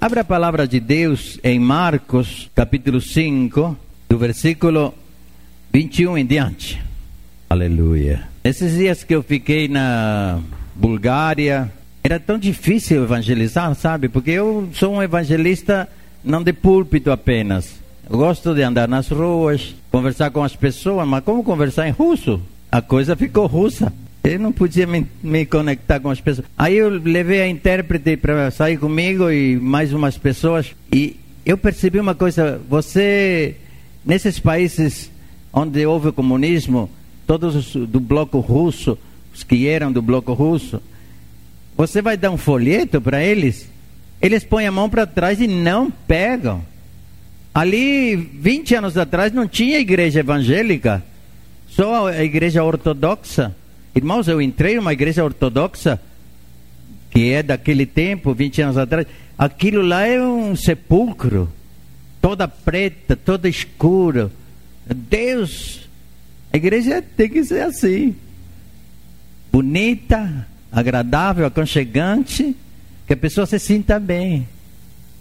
Abra a palavra de Deus em Marcos, capítulo 5, do versículo 21 em diante. Aleluia. Esses dias que eu fiquei na Bulgária, era tão difícil evangelizar, sabe? Porque eu sou um evangelista não de púlpito apenas. Eu gosto de andar nas ruas, conversar com as pessoas, mas como conversar em russo? A coisa ficou russa. Eu não podia me, me, conectar com as pessoas. Aí eu levei a intérprete para sair comigo e mais umas pessoas. E eu percebi uma coisa: você, nesses países onde houve o comunismo, todos os, do bloco russo, os que eram do bloco russo, você vai dar um folheto para eles, eles põem a mão para trás e não pegam. Ali, 20 anos atrás, não tinha igreja evangélica, só a igreja ortodoxa. Irmãos, eu entrei numa igreja ortodoxa, que é daquele tempo, 20 anos atrás. Aquilo lá é um sepulcro, toda preta, toda escura. Deus, a igreja tem que ser assim: bonita, agradável, aconchegante, que a pessoa se sinta bem.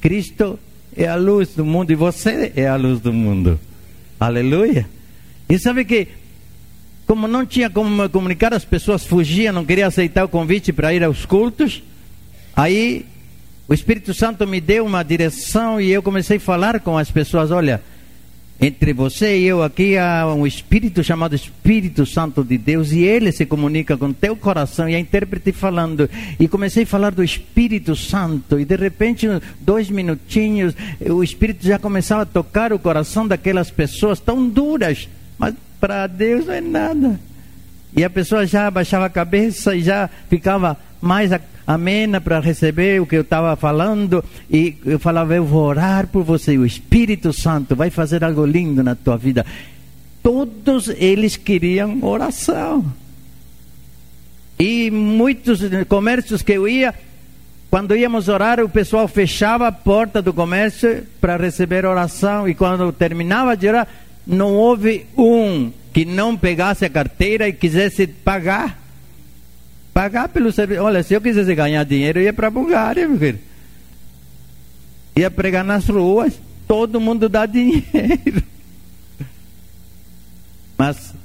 Cristo é a luz do mundo e você é a luz do mundo. Aleluia. E sabe que como não tinha como me comunicar, as pessoas fugiam, não queriam aceitar o convite para ir aos cultos. Aí o Espírito Santo me deu uma direção e eu comecei a falar com as pessoas: olha, entre você e eu aqui há um Espírito chamado Espírito Santo de Deus e ele se comunica com teu coração. E a intérprete falando, e comecei a falar do Espírito Santo, e de repente, dois minutinhos, o Espírito já começava a tocar o coração daquelas pessoas tão duras, mas para Deus não é nada. E a pessoa já abaixava a cabeça e já ficava mais amena para receber o que eu estava falando. E eu falava: Eu vou orar por você. O Espírito Santo vai fazer algo lindo na tua vida. Todos eles queriam oração. E muitos comércios que eu ia, quando íamos orar, o pessoal fechava a porta do comércio para receber oração. E quando terminava de orar, não houve um que não pegasse a carteira e quisesse pagar. Pagar pelo serviço. Olha, se eu quisesse ganhar dinheiro, eu ia para a Bulgária, meu filho. Ia pregar nas ruas, todo mundo dá dinheiro. Mas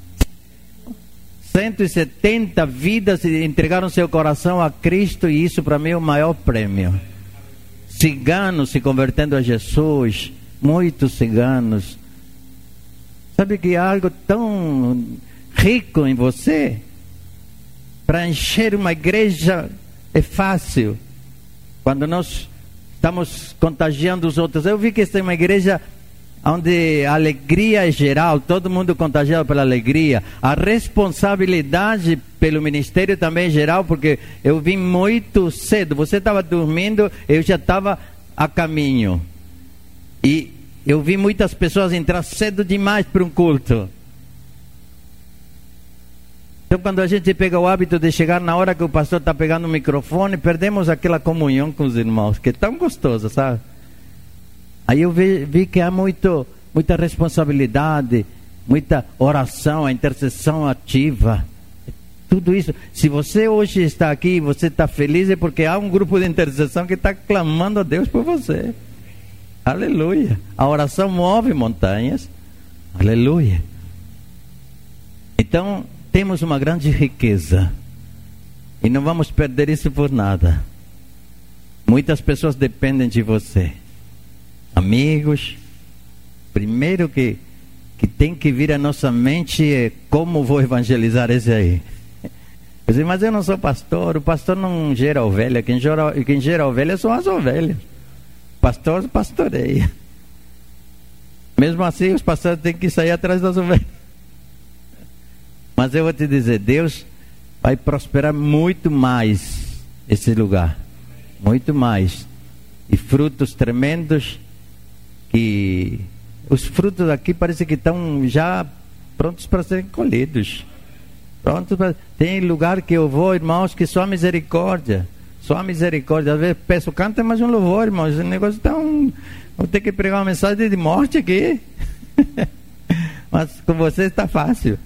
170 vidas entregaram seu coração a Cristo e isso para mim é o maior prêmio. Ciganos se convertendo a Jesus, muitos ciganos Sabe que há algo tão rico em você? Para encher uma igreja é fácil. Quando nós estamos contagiando os outros. Eu vi que esta é uma igreja onde a alegria é geral, todo mundo contagiado pela alegria. A responsabilidade pelo ministério também é geral, porque eu vim muito cedo. Você estava dormindo, eu já estava a caminho. E eu vi muitas pessoas entrar cedo demais para um culto. Então, quando a gente pega o hábito de chegar na hora que o pastor está pegando o microfone, perdemos aquela comunhão com os irmãos, que é tão gostosa, sabe? Aí eu vi, vi que há muito, muita responsabilidade, muita oração, a intercessão ativa. Tudo isso. Se você hoje está aqui você está feliz, é porque há um grupo de intercessão que está clamando a Deus por você. Aleluia. A oração move montanhas. Aleluia. Então, temos uma grande riqueza. E não vamos perder isso por nada. Muitas pessoas dependem de você. Amigos. Primeiro que, que tem que vir à nossa mente é como vou evangelizar esse aí. Eu disse, mas eu não sou pastor, o pastor não gera ovelha, quem gera, quem gera ovelha são as ovelhas pastor pastoreia. Mesmo assim, os pastores têm que sair atrás das ovelhas. Mas eu vou te dizer, Deus vai prosperar muito mais esse lugar. Muito mais. E frutos tremendos que os frutos aqui parece que estão já prontos para serem colhidos. Prontos para... Tem lugar que eu vou, irmãos, que só misericórdia. Só a misericórdia. Às vezes peço, canta mais um louvor, irmão. Esse negócio está um. Vou ter que pregar uma mensagem de morte aqui. Mas com você está fácil.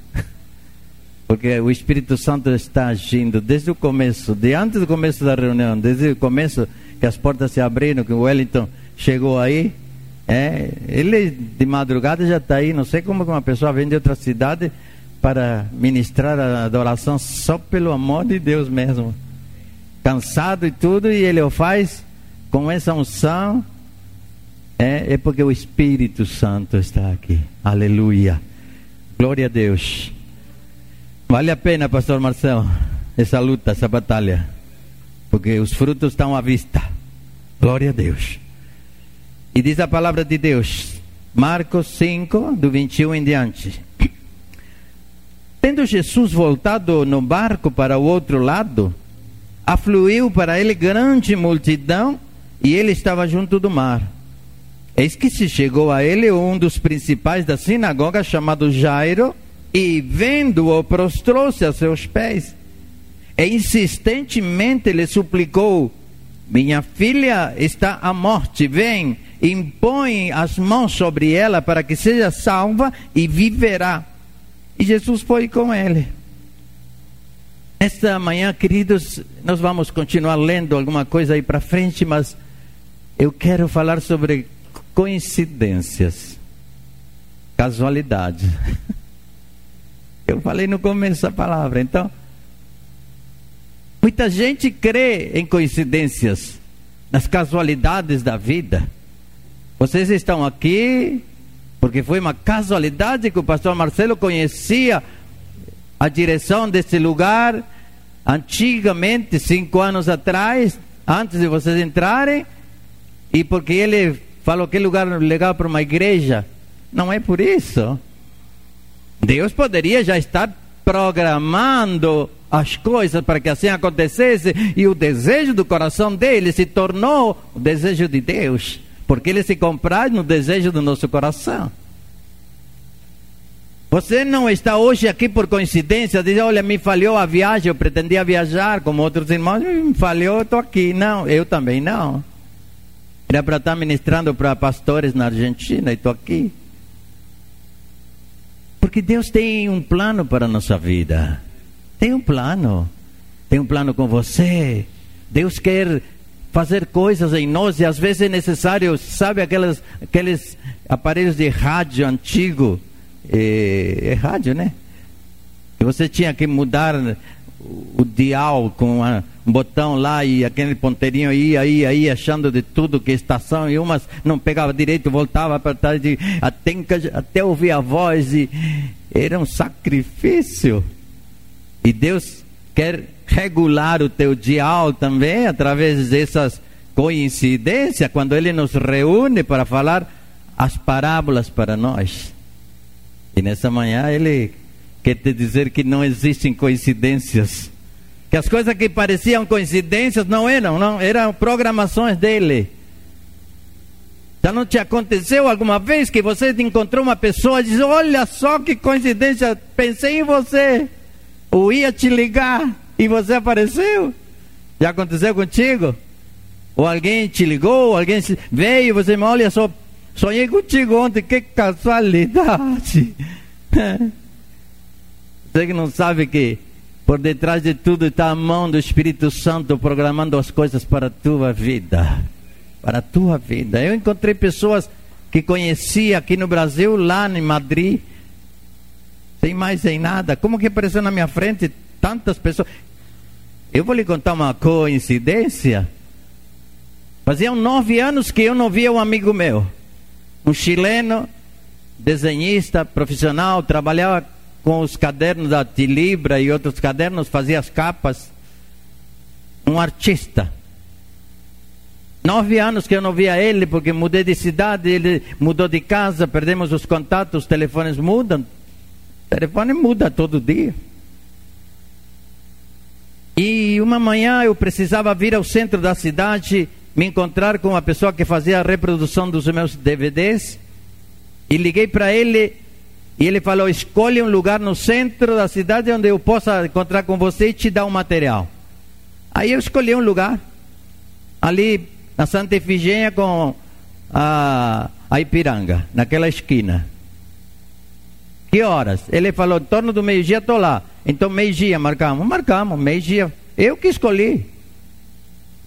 Porque o Espírito Santo está agindo desde o começo, de antes do começo da reunião, desde o começo, que as portas se abriram, que o Wellington chegou aí. É, ele de madrugada já está aí. Não sei como uma pessoa vem de outra cidade para ministrar a adoração só pelo amor de Deus mesmo. Cansado e tudo, e ele o faz com essa unção. É, é porque o Espírito Santo está aqui. Aleluia. Glória a Deus. Vale a pena, pastor Marcelo, essa luta, essa batalha. Porque os frutos estão à vista. Glória a Deus. E diz a palavra de Deus, Marcos 5, do 21 em diante. Tendo Jesus voltado no barco para o outro lado, afluiu para ele grande multidão e ele estava junto do mar. Eis que se chegou a ele um dos principais da sinagoga, chamado Jairo, e vendo-o, prostrou-se a seus pés. E insistentemente lhe suplicou: Minha filha está à morte, vem, impõe as mãos sobre ela para que seja salva e viverá. E Jesus foi com ele. Esta manhã, queridos, nós vamos continuar lendo alguma coisa aí para frente, mas eu quero falar sobre coincidências, casualidades. Eu falei no começo da palavra. Então, muita gente crê em coincidências, nas casualidades da vida. Vocês estão aqui porque foi uma casualidade que o pastor Marcelo conhecia a direção desse lugar antigamente, cinco anos atrás, antes de vocês entrarem, e porque ele falou que lugar legal para uma igreja. Não é por isso. Deus poderia já estar programando as coisas para que assim acontecesse, e o desejo do coração dele se tornou o desejo de Deus, porque ele se compraz no desejo do nosso coração. Você não está hoje aqui por coincidência, diz, olha, me falhou a viagem, eu pretendia viajar como outros irmãos, me falhou, estou aqui. Não, eu também não. Era para estar ministrando para pastores na Argentina e estou aqui. Porque Deus tem um plano para a nossa vida. Tem um plano. Tem um plano com você. Deus quer fazer coisas em nós e às vezes é necessário, sabe aquelas, aqueles aparelhos de rádio antigo, é, é rádio, né? E você tinha que mudar o dial com a, um botão lá e aquele ponteirinho ia, ia, ia, achando de tudo que estação e umas não pegava direito, voltava para trás de, até, até ouvir a voz e era um sacrifício. E Deus quer regular o teu dial também através dessas coincidências, quando Ele nos reúne para falar as parábolas para nós. E nessa manhã Ele quer te dizer que não existem coincidências. Que as coisas que pareciam coincidências não eram, não, eram programações dele. Já não te aconteceu alguma vez que você encontrou uma pessoa e diz: Olha só que coincidência, pensei em você, ou ia te ligar e você apareceu? Já aconteceu contigo? Ou alguém te ligou, alguém veio e você, olha só, sonhei contigo ontem, que casualidade. Você que não sabe que por detrás de tudo está a mão do Espírito Santo programando as coisas para a tua vida. Para a tua vida. Eu encontrei pessoas que conhecia aqui no Brasil, lá em Madrid, sem mais sem nada. Como que apareceu na minha frente tantas pessoas? Eu vou lhe contar uma coincidência. Faziam nove anos que eu não via um amigo meu, um chileno, desenhista profissional, trabalhava com os cadernos da Tilibra e outros cadernos, fazia as capas. Um artista. Nove anos que eu não via ele, porque mudei de cidade, ele mudou de casa, perdemos os contatos, os telefones mudam. O telefone muda todo dia. E uma manhã eu precisava vir ao centro da cidade, me encontrar com uma pessoa que fazia a reprodução dos meus DVDs. E liguei para ele e ele falou: escolhe um lugar no centro da cidade onde eu possa encontrar com você e te dar um material. Aí eu escolhi um lugar, ali na Santa Efigênia com a, a Ipiranga, naquela esquina. Que horas? Ele falou: em torno do meio-dia estou lá. Então, meio-dia, marcamos. Marcamos, meio-dia. Eu que escolhi.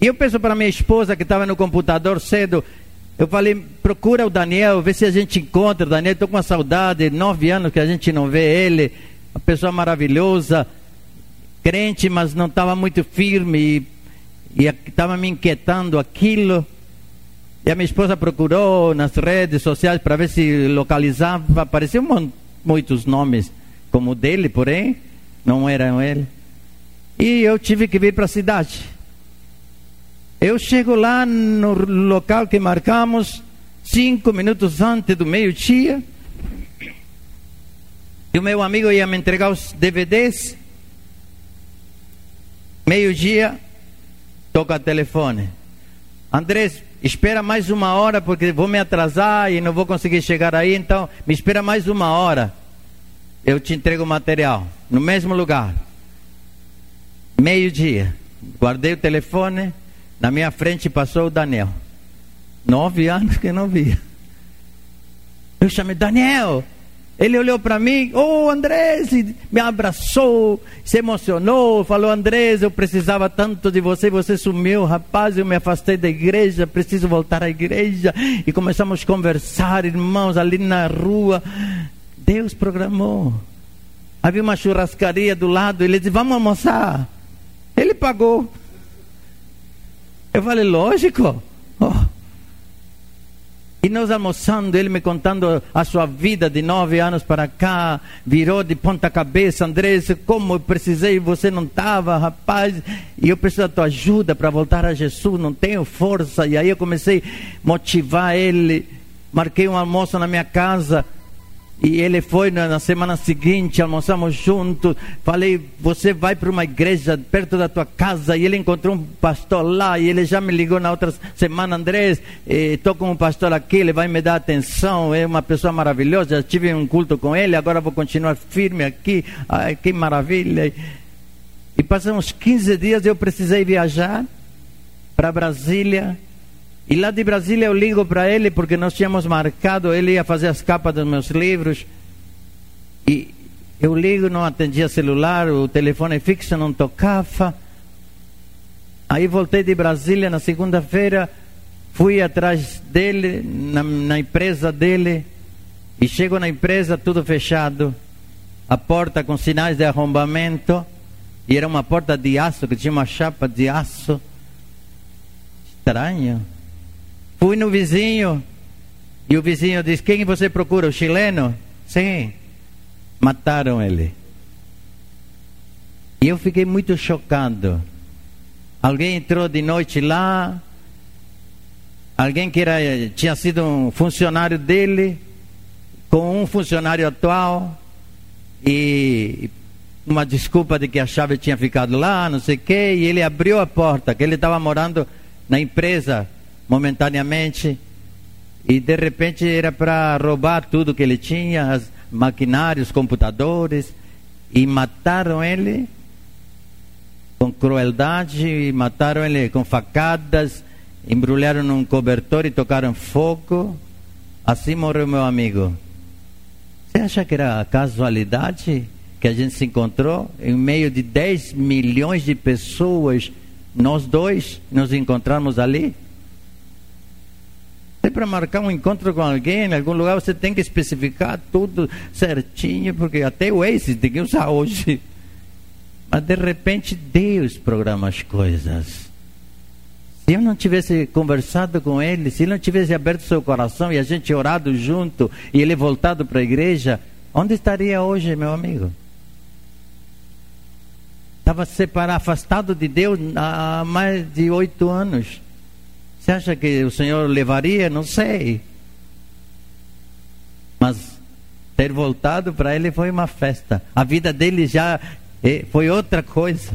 E eu penso para minha esposa que estava no computador cedo, eu falei, procura o Daniel, vê se a gente encontra o Daniel. Estou com uma saudade, nove anos que a gente não vê ele. Uma pessoa maravilhosa, crente, mas não estava muito firme e estava me inquietando aquilo. E a minha esposa procurou nas redes sociais para ver se localizava. Apareciam muitos nomes como o dele, porém, não eram ele. E eu tive que vir para a cidade. Eu chego lá no local que marcamos, cinco minutos antes do meio-dia. E o meu amigo ia me entregar os DVDs. Meio-dia, toca o telefone. Andrés, espera mais uma hora porque vou me atrasar e não vou conseguir chegar aí, então me espera mais uma hora. Eu te entrego o material no mesmo lugar. Meio-dia. Guardei o telefone, na minha frente passou o Daniel. Nove anos que não via. Eu chamei Daniel. Ele olhou para mim, oh, Andrés, me abraçou, se emocionou, falou: Andrés, eu precisava tanto de você, você sumiu, rapaz, eu me afastei da igreja, preciso voltar à igreja. E começamos a conversar, irmãos, ali na rua. Deus programou. Havia uma churrascaria do lado, ele disse: Vamos almoçar. Ele pagou. Eu falei, lógico. Oh. E nós almoçando, ele me contando a sua vida de nove anos para cá, virou de ponta cabeça, Andrés, como eu precisei, você não estava, rapaz, e eu preciso da tua ajuda para voltar a Jesus, não tenho força. E aí eu comecei a motivar ele, marquei um almoço na minha casa, e ele foi na, semana seguinte, almoçamos juntos. Falei, você vai para uma igreja perto da tua casa. E ele encontrou um pastor lá. E ele já me ligou na outra semana, Andrés. Estou com um pastor aqui, ele vai me dar atenção. É uma pessoa maravilhosa. Já tive um culto com ele, agora vou continuar firme aqui. Ai, que maravilha. E passamos 15 dias. Eu precisei viajar para Brasília e lá de Brasília eu ligo para ele porque nós tínhamos marcado, ele ia fazer as capas dos meus livros. E eu ligo, não atendia celular, o telefone fixo não tocava. Aí voltei de Brasília na segunda-feira, fui atrás dele, na, na empresa dele, e chego na empresa tudo fechado, a porta com sinais de arrombamento, e era uma porta de aço, que tinha uma chapa de aço. Estranho. Fui no vizinho e o vizinho disse: Quem você procura? O chileno? Sim. Mataram ele. E eu fiquei muito chocado. Alguém entrou de noite lá, alguém que era, tinha sido um funcionário dele, com um funcionário atual, e uma desculpa de que a chave tinha ficado lá, não sei o quê, e ele abriu a porta, que ele estava morando na empresa momentaneamente e de repente era para roubar tudo que ele tinha, as maquinários, computadores e mataram ele com crueldade, mataram ele com facadas, embrulharam num cobertor e tocaram fogo. Assim morreu meu amigo. Você acha que era casualidade que a gente se encontrou em meio de 10 milhões de pessoas? Nós dois nos encontramos ali? Para marcar um encontro com alguém em algum lugar, você tem que especificar tudo certinho, porque até o Waze tem que usar hoje. Mas de repente Deus programa as coisas. Se eu não tivesse conversado com ele, se ele não tivesse aberto seu coração e a gente orado junto e ele voltado para a igreja, onde estaria hoje, meu amigo? Estava separado, afastado de Deus há mais de oito anos. Você acha que o Senhor levaria? Não sei. Mas ter voltado para ele foi uma festa. A vida dele já eh, foi outra coisa.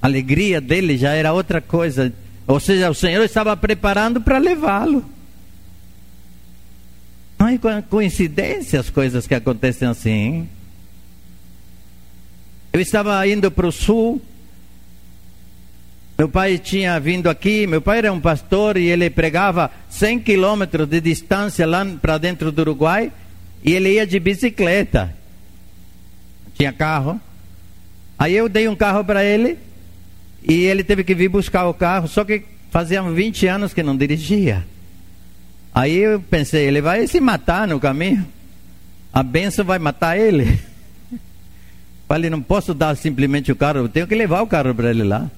A alegria dele já era outra coisa. Ou seja, o Senhor estava preparando para levá-lo. Não é coincidência as coisas que acontecem assim. Eu estava indo para o sul meu pai tinha vindo aqui, meu pai era um pastor e ele pregava 100 quilômetros de distância lá para dentro do Uruguai e ele ia de bicicleta. Tinha carro. Aí eu dei um carro para ele E ele teve que vir buscar o carro, só que fazia 20 anos que não dirigia. Aí eu pensei, ele vai se matar no caminho. A benção vai matar ele. Falei, não posso dar simplesmente o carro, eu tenho que levar o carro para ele lá.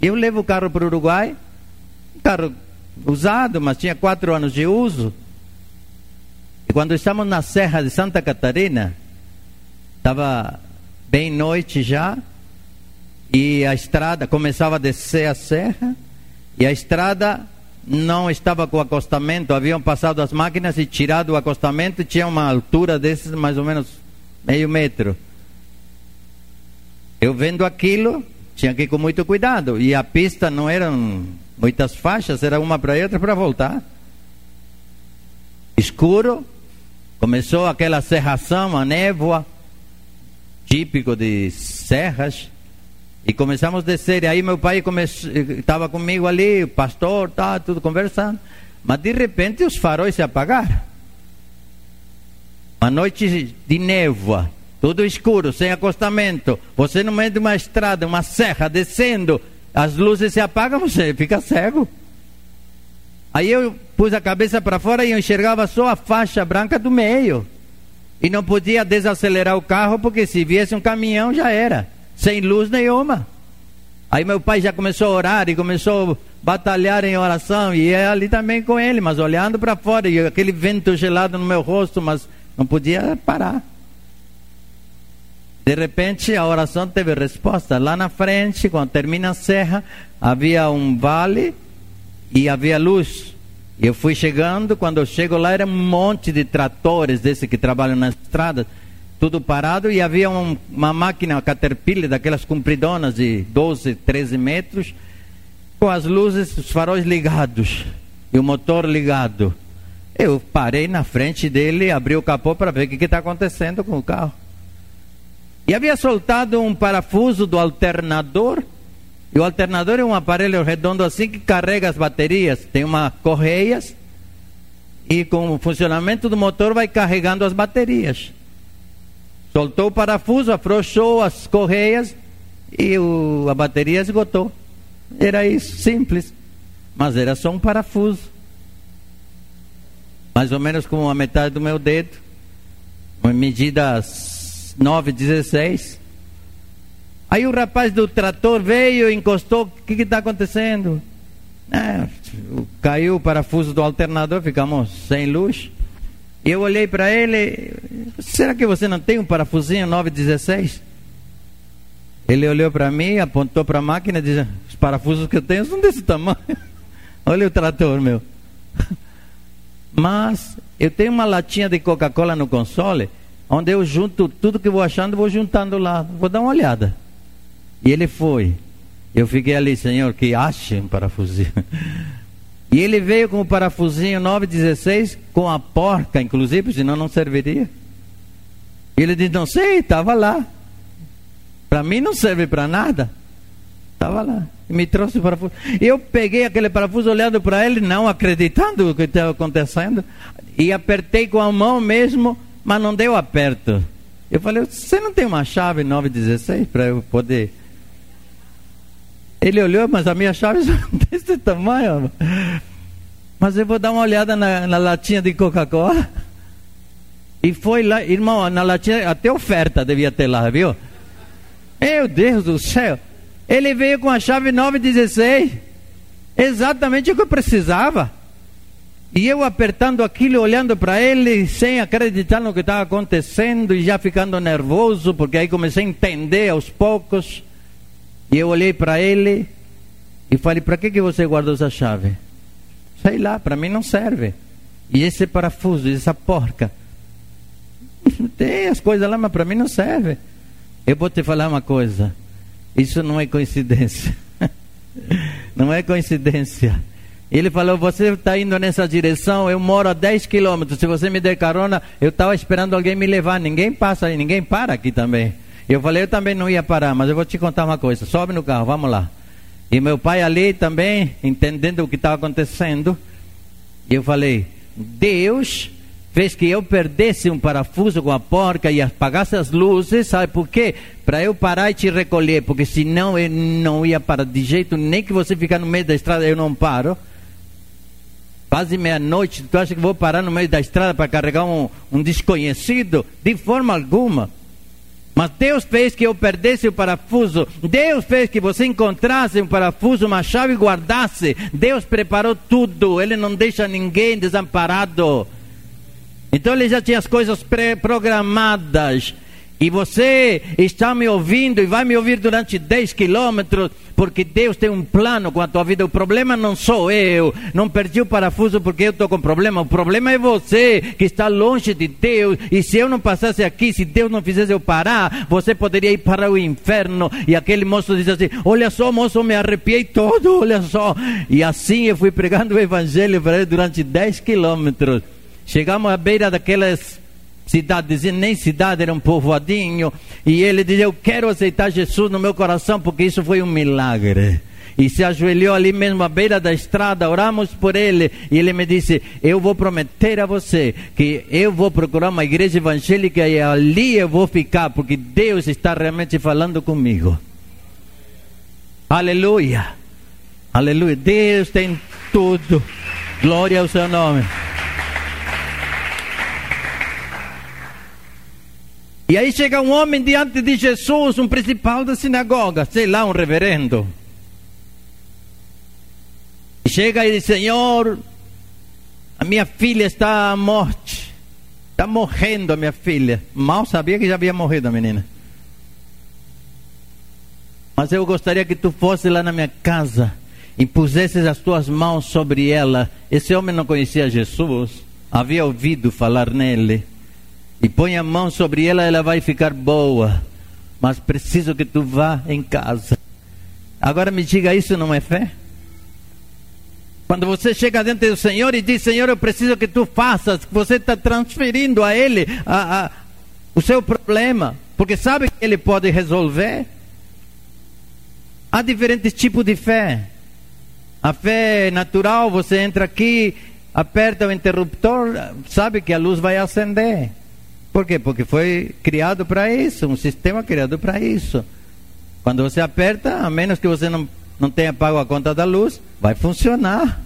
Eu levo o carro para o Uruguai, carro usado, mas tinha quatro anos de uso. E quando estamos na Serra de Santa Catarina, estava bem noite já, e a estrada começava a descer a serra, e a estrada não estava com acostamento, haviam passado as máquinas e tirado o acostamento, tinha uma altura desses mais ou menos meio metro. Eu vendo aquilo, tinha que ir com muito cuidado. E a pista não eram muitas faixas, era uma para outra para voltar. Escuro, começou aquela serração, a névoa, típico de serras. E começamos a descer. E aí meu pai estava comigo ali, o pastor, tá, tudo conversando. Mas de repente os faróis se apagaram. Uma noite de névoa. Tudo escuro, sem acostamento. Você no meio de uma estrada, uma serra, descendo. As luzes se apagam, você fica cego. Aí eu pus a cabeça para fora e eu enxergava só a faixa branca do meio. E não podia desacelerar o carro, porque se viesse um caminhão já era. Sem luz nenhuma. Aí meu pai já começou a orar e começou a batalhar em oração. E é ali também com ele, mas olhando para fora. E aquele vento gelado no meu rosto, mas não podia parar. De repente a oração teve resposta. Lá na frente, quando termina a serra, havia um vale e havia luz. Eu fui chegando, quando eu chego lá era um monte de tratores desse que trabalham na estrada, tudo parado e havia um, uma máquina Caterpillar daquelas compridonas de 12, 13 metros, com as luzes, os faróis ligados e o motor ligado. Eu parei na frente dele, abri o capô para ver o que está acontecendo com o carro. E havia soltado um parafuso do alternador. E o alternador é um aparelho redondo assim que carrega as baterias. Tem uma correias e com o funcionamento do motor vai carregando as baterias. Soltou o parafuso, afrouxou as correias e o, a bateria esgotou. Era isso, simples. Mas era só um parafuso. Mais ou menos como a metade do meu dedo. Medidas 9, 16. Aí o rapaz do trator veio, encostou, o que está acontecendo? É, caiu o parafuso do alternador, ficamos sem luz. Eu olhei para ele, será que você não tem um parafusinho 916? Ele olhou para mim, apontou para a máquina e disse, os parafusos que eu tenho são desse tamanho. Olha o trator meu. Mas eu tenho uma latinha de Coca-Cola no console onde eu junto tudo que vou achando, vou juntando lá, vou dar uma olhada. E ele foi. Eu fiquei ali, Senhor, que ache um parafusinho. E ele veio com o parafusinho 916, com a porca, inclusive, senão não serviria. E ele disse: Não sei, estava lá. Para mim não serve para nada. Estava lá. E me trouxe o parafuso. Eu peguei aquele parafuso olhando para ele, não acreditando no que estava acontecendo. E apertei com a mão mesmo mas não deu aperto. Eu falei, você não tem uma chave 916 para eu poder. Ele olhou, mas a minha chave é desse tamanho. Mas eu vou dar uma olhada na, na latinha de Coca-Cola. E foi lá, irmão, na latinha, até oferta devia ter lá, viu? Meu Deus do céu. Ele veio com a chave 916. Exatamente o que eu precisava. E eu apertando aquilo, olhando para ele, sem acreditar no que estava acontecendo e já ficando nervoso, porque aí comecei a entender aos poucos. E eu olhei para ele e falei: Para que, que você guardou essa chave? Sei lá, para mim não serve. E esse parafuso, essa porca. Tem as coisas lá, mas para mim não serve. Eu vou te falar uma coisa: Isso não é coincidência. não é coincidência. Ele falou: Você está indo nessa direção, eu moro a 10 quilômetros. Se você me der carona, eu estava esperando alguém me levar. Ninguém passa ninguém para aqui também. Eu falei: Eu também não ia parar, mas eu vou te contar uma coisa. Sobe no carro, vamos lá. E meu pai ali também, entendendo o que estava acontecendo. Eu falei: Deus fez que eu perdesse um parafuso com a porca e apagasse as luzes, sabe por quê? Para eu parar e te recolher, porque senão eu não ia parar de jeito, nem que você ficar no meio da estrada, eu não paro. Quase meia-noite, tu acha que vou parar no meio da estrada para carregar um, um desconhecido? De forma alguma. Mas Deus fez que eu perdesse o parafuso. Deus fez que você encontrasse um parafuso, uma chave e guardasse. Deus preparou tudo. Ele não deixa ninguém desamparado. Então ele já tinha as coisas pré-programadas. E você está me ouvindo e vai me ouvir durante 10 quilômetros, porque Deus tem um plano com a tua vida. O problema não sou eu, não perdi o parafuso porque eu estou com problema. O problema é você que está longe de Deus. E se eu não passasse aqui, se Deus não fizesse eu parar, você poderia ir para o inferno. E aquele moço diz assim: Olha só, moço, me arrepiei todo, olha só. E assim eu fui pregando o evangelho para ele durante 10 quilômetros. Chegamos à beira daquelas cidades, nem cidade, era um povoadinho, e ele dizia: Eu quero aceitar Jesus no meu coração, porque isso foi um milagre. E se ajoelhou ali mesmo à beira da estrada, oramos por ele, e ele me disse: Eu vou prometer a você que eu vou procurar uma igreja evangélica e ali eu vou ficar, porque Deus está realmente falando comigo. Aleluia! Aleluia! Deus tem tudo. Glória ao seu nome. E aí chega um homem diante de Jesus, um principal da sinagoga, sei lá, um reverendo. E chega e diz: Senhor, a minha filha está à morte. Está morrendo a minha filha. Mal sabia que já havia morrido a menina. Mas eu gostaria que tu fosse lá na minha casa e pusesses as tuas mãos sobre ela. Esse homem não conhecia Jesus, havia ouvido falar nele e põe a mão sobre ela, ela vai ficar boa. Mas preciso que tu vá em casa. Agora me diga, isso não é fé? Quando você chega diante do Senhor e diz, Senhor, eu preciso que tu faças, você está transferindo a Ele a, a, o seu problema, porque sabe que Ele pode resolver. Há diferentes tipos de fé. A fé natural, você entra aqui, aperta o interruptor, sabe que a luz vai acender. Por quê? Porque foi criado para isso, um sistema criado para isso. Quando você aperta, a menos que você não, não tenha pago a conta da luz, vai funcionar.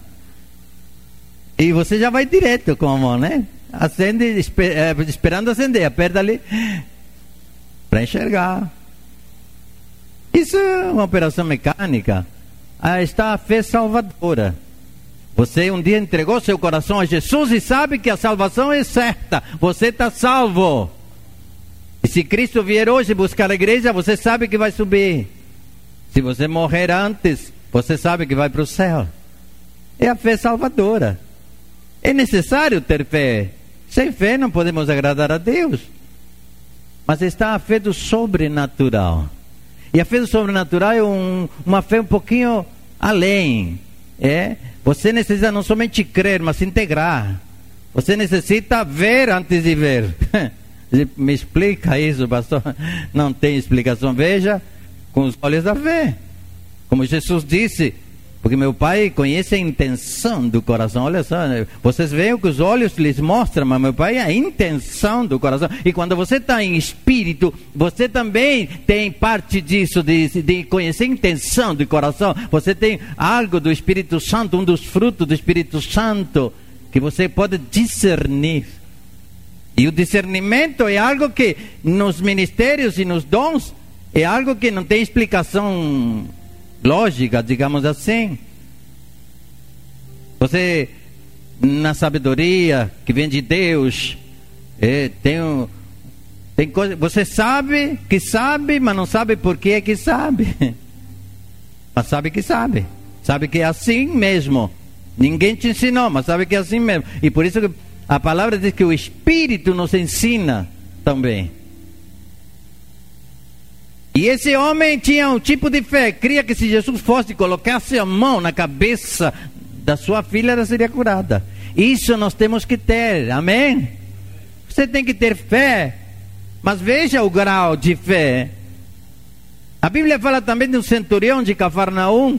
E você já vai direto com a mão, né? Acende, esper, é, esperando acender, aperta ali para enxergar. Isso é uma operação mecânica. Ah, está a fé salvadora. Você um dia entregou seu coração a Jesus e sabe que a salvação é certa. Você está salvo. E se Cristo vier hoje buscar a igreja, você sabe que vai subir. Se você morrer antes, você sabe que vai para o céu. É a fé salvadora. É necessário ter fé. Sem fé não podemos agradar a Deus. Mas está a fé do sobrenatural. E a fé do sobrenatural é um, uma fé um pouquinho além. É você necessita não somente crer, mas integrar. Você necessita ver antes de ver. Me explica isso, pastor? Não tem explicação. Veja com os olhos da fé. Como Jesus disse, porque meu pai conhece a intenção do coração. Olha só, vocês veem o que os olhos lhes mostram, mas meu pai é a intenção do coração. E quando você está em espírito, você também tem parte disso, de, de conhecer a intenção do coração. Você tem algo do Espírito Santo, um dos frutos do Espírito Santo, que você pode discernir. E o discernimento é algo que nos ministérios e nos dons é algo que não tem explicação lógica, digamos assim. Você, na sabedoria que vem de Deus, é, tem, tem coisa, você sabe que sabe, mas não sabe por que é que sabe. Mas sabe que sabe. Sabe que é assim mesmo. Ninguém te ensinou, mas sabe que é assim mesmo. E por isso que a palavra diz que o Espírito nos ensina também. E esse homem tinha um tipo de fé, cria que se Jesus fosse colocasse a mão na cabeça da sua filha, ela seria curada. Isso nós temos que ter, amém? Você tem que ter fé, mas veja o grau de fé. A Bíblia fala também de um centurião de Cafarnaum,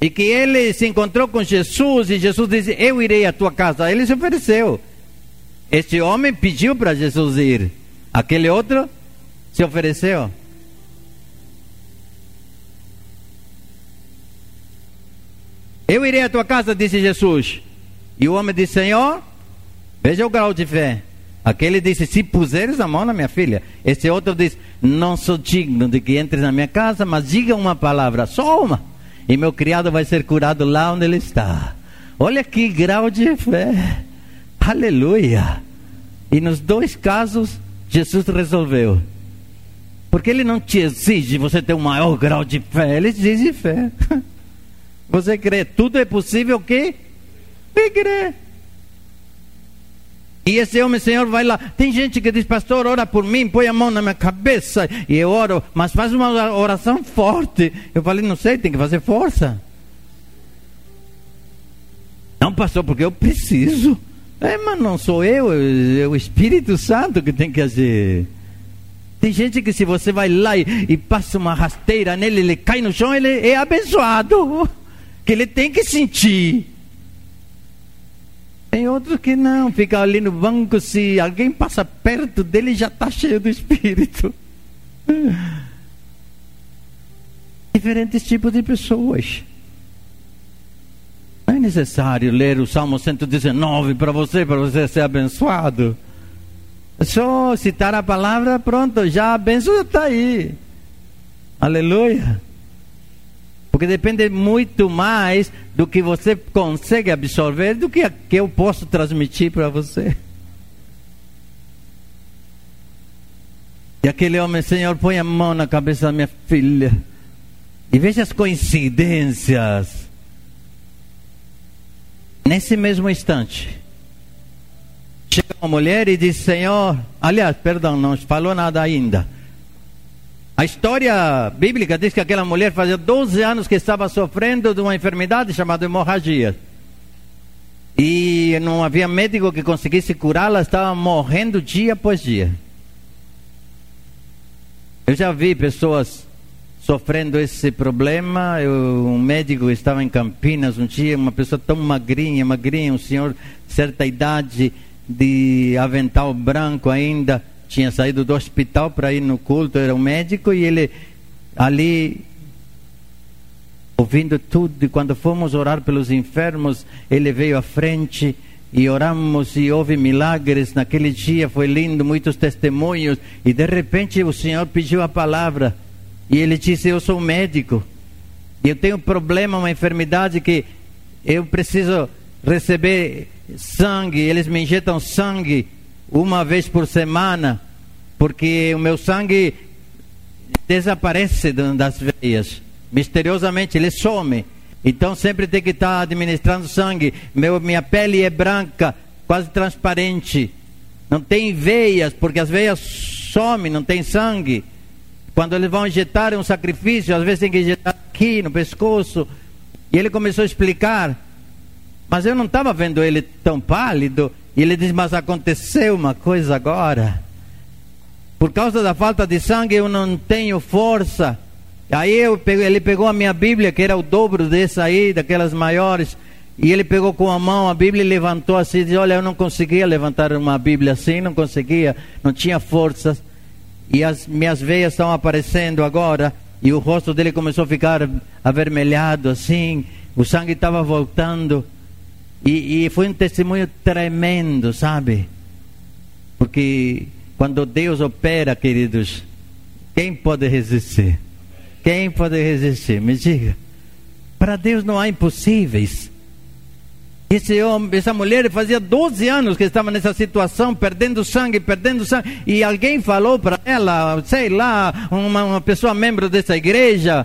e que ele se encontrou com Jesus, e Jesus disse: Eu irei à tua casa. Ele se ofereceu. Este homem pediu para Jesus ir. Aquele outro se ofereceu. Eu irei à tua casa, disse Jesus. E o homem disse: Senhor, veja o grau de fé. Aquele disse: Se puseres a mão na minha filha. Esse outro disse: Não sou digno de que entres na minha casa, mas diga uma palavra, só uma, e meu criado vai ser curado lá onde ele está. Olha que grau de fé. Aleluia. E nos dois casos, Jesus resolveu. Porque ele não te exige você ter um maior grau de fé, ele exige fé. Você crê, tudo é possível que? E crê. E esse homem, Senhor, vai lá. Tem gente que diz, pastor, ora por mim, põe a mão na minha cabeça. E eu oro, mas faz uma oração forte. Eu falei, não sei, tem que fazer força. Não, pastor, porque eu preciso. É, mas não sou eu, é o Espírito Santo que tem que agir. Tem gente que se você vai lá e, e passa uma rasteira nele, ele cai no chão, ele é abençoado. Que ele tem que sentir. Tem outros que não, fica ali no banco, se alguém passa perto dele já está cheio do Espírito. Diferentes tipos de pessoas. Não é necessário ler o Salmo 119 para você, para você ser abençoado. É só citar a palavra, pronto, já a está aí. Aleluia. Porque depende muito mais do que você consegue absorver do que, eu posso transmitir para você. E aquele homem, Senhor, põe a mão na cabeça da minha filha. E veja as coincidências. Nesse mesmo instante, chega uma mulher e diz: Senhor, aliás, perdão, não falou nada ainda. A história bíblica diz que aquela mulher fazia 12 anos que estava sofrendo de uma enfermidade chamada hemorragia. E não havia médico que conseguisse curá-la, estava morrendo dia após dia. Eu já vi pessoas sofrendo esse problema. Eu, um médico estava em Campinas um dia, uma pessoa tão magrinha, magrinha, um senhor certa idade, de avental branco ainda, tinha saído do hospital para ir no culto, era um médico e ele ali ouvindo tudo, e quando fomos orar pelos enfermos, ele veio à frente e oramos e houve milagres naquele dia, foi lindo, muitos testemunhos, e de repente o Senhor pediu a palavra. E ele disse: Eu sou médico. E eu tenho um problema, uma enfermidade que eu preciso receber sangue. Eles me injetam sangue uma vez por semana, porque o meu sangue desaparece das veias. Misteriosamente ele some. Então sempre tem que estar administrando sangue. Meu, minha pele é branca, quase transparente. Não tem veias, porque as veias somem, não tem sangue. Quando eles vão injetar um sacrifício, às vezes tem que injetar aqui no pescoço. E ele começou a explicar. Mas eu não estava vendo ele tão pálido. E ele diz: Mas aconteceu uma coisa agora. Por causa da falta de sangue, eu não tenho força. Aí eu ele pegou a minha Bíblia, que era o dobro dessa aí, daquelas maiores. E ele pegou com a mão a Bíblia e levantou assim: disse, Olha, eu não conseguia levantar uma Bíblia assim, não conseguia, não tinha forças e as minhas veias estão aparecendo agora, e o rosto dele começou a ficar avermelhado assim, o sangue estava voltando, e, e foi um testemunho tremendo, sabe? Porque quando Deus opera, queridos, quem pode resistir? Quem pode resistir? Me diga. Para Deus não há impossíveis. Esse homem, essa mulher fazia 12 anos que estava nessa situação, perdendo sangue, perdendo sangue, e alguém falou para ela, sei lá, uma, uma pessoa membro dessa igreja,